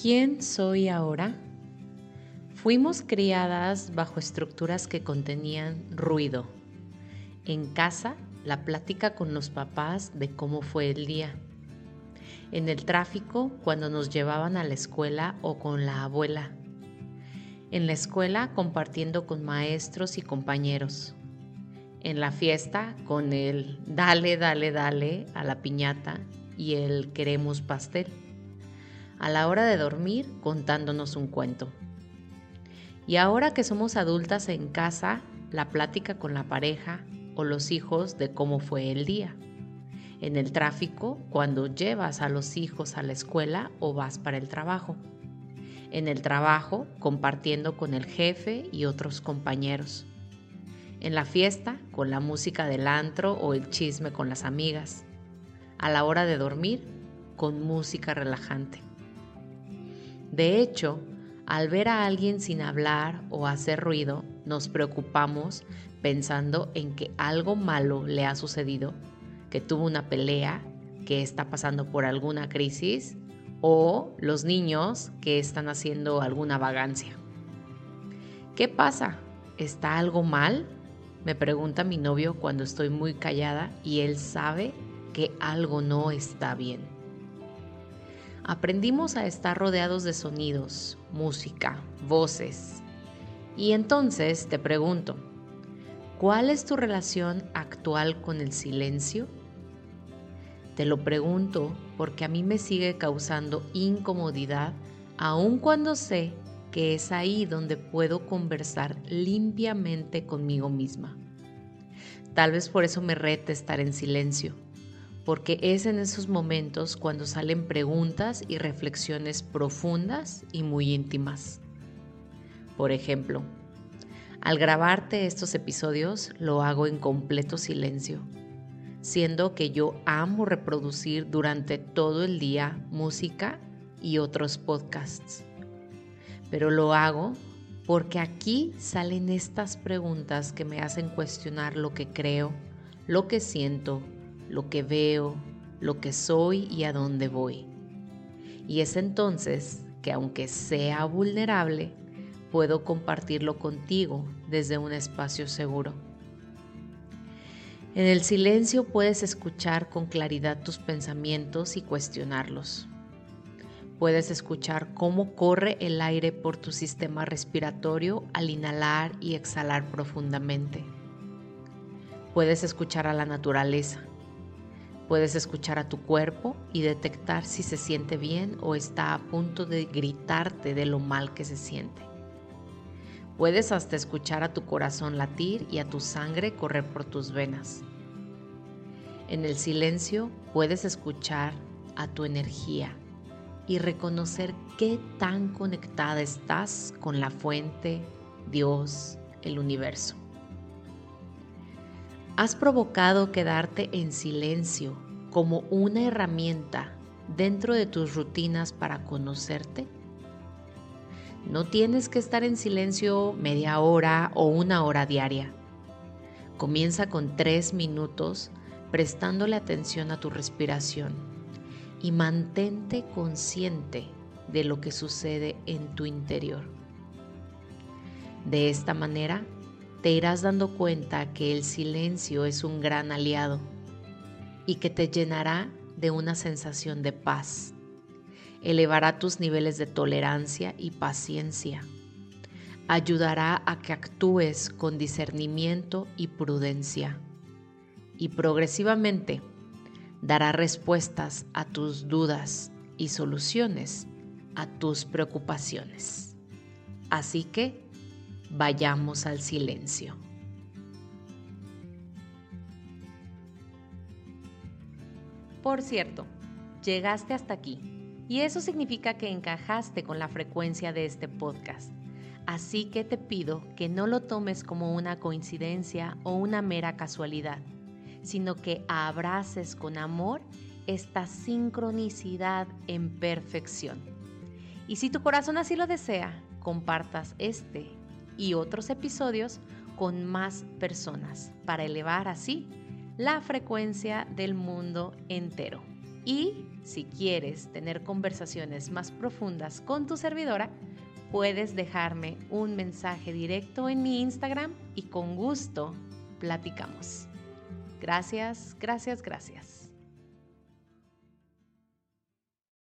¿Quién soy ahora? Fuimos criadas bajo estructuras que contenían ruido. En casa, la plática con los papás de cómo fue el día. En el tráfico, cuando nos llevaban a la escuela o con la abuela. En la escuela, compartiendo con maestros y compañeros. En la fiesta, con el dale, dale, dale a la piñata y el queremos pastel a la hora de dormir contándonos un cuento. Y ahora que somos adultas en casa, la plática con la pareja o los hijos de cómo fue el día. En el tráfico, cuando llevas a los hijos a la escuela o vas para el trabajo. En el trabajo, compartiendo con el jefe y otros compañeros. En la fiesta, con la música del antro o el chisme con las amigas. A la hora de dormir, con música relajante. De hecho, al ver a alguien sin hablar o hacer ruido, nos preocupamos pensando en que algo malo le ha sucedido, que tuvo una pelea, que está pasando por alguna crisis o los niños que están haciendo alguna vagancia. ¿Qué pasa? ¿Está algo mal? Me pregunta mi novio cuando estoy muy callada y él sabe que algo no está bien aprendimos a estar rodeados de sonidos, música, voces. Y entonces te pregunto, ¿cuál es tu relación actual con el silencio? Te lo pregunto porque a mí me sigue causando incomodidad aun cuando sé que es ahí donde puedo conversar limpiamente conmigo misma. Tal vez por eso me rete estar en silencio porque es en esos momentos cuando salen preguntas y reflexiones profundas y muy íntimas. Por ejemplo, al grabarte estos episodios lo hago en completo silencio, siendo que yo amo reproducir durante todo el día música y otros podcasts. Pero lo hago porque aquí salen estas preguntas que me hacen cuestionar lo que creo, lo que siento, lo que veo, lo que soy y a dónde voy. Y es entonces que aunque sea vulnerable, puedo compartirlo contigo desde un espacio seguro. En el silencio puedes escuchar con claridad tus pensamientos y cuestionarlos. Puedes escuchar cómo corre el aire por tu sistema respiratorio al inhalar y exhalar profundamente. Puedes escuchar a la naturaleza Puedes escuchar a tu cuerpo y detectar si se siente bien o está a punto de gritarte de lo mal que se siente. Puedes hasta escuchar a tu corazón latir y a tu sangre correr por tus venas. En el silencio puedes escuchar a tu energía y reconocer qué tan conectada estás con la fuente, Dios, el universo. ¿Has provocado quedarte en silencio como una herramienta dentro de tus rutinas para conocerte? No tienes que estar en silencio media hora o una hora diaria. Comienza con tres minutos prestándole atención a tu respiración y mantente consciente de lo que sucede en tu interior. De esta manera, te irás dando cuenta que el silencio es un gran aliado y que te llenará de una sensación de paz. Elevará tus niveles de tolerancia y paciencia. Ayudará a que actúes con discernimiento y prudencia. Y progresivamente dará respuestas a tus dudas y soluciones a tus preocupaciones. Así que vayamos al silencio. Por cierto, llegaste hasta aquí y eso significa que encajaste con la frecuencia de este podcast. Así que te pido que no lo tomes como una coincidencia o una mera casualidad, sino que abraces con amor esta sincronicidad en perfección. Y si tu corazón así lo desea, compartas este y otros episodios con más personas para elevar así la frecuencia del mundo entero. Y si quieres tener conversaciones más profundas con tu servidora, puedes dejarme un mensaje directo en mi Instagram y con gusto platicamos. Gracias, gracias, gracias.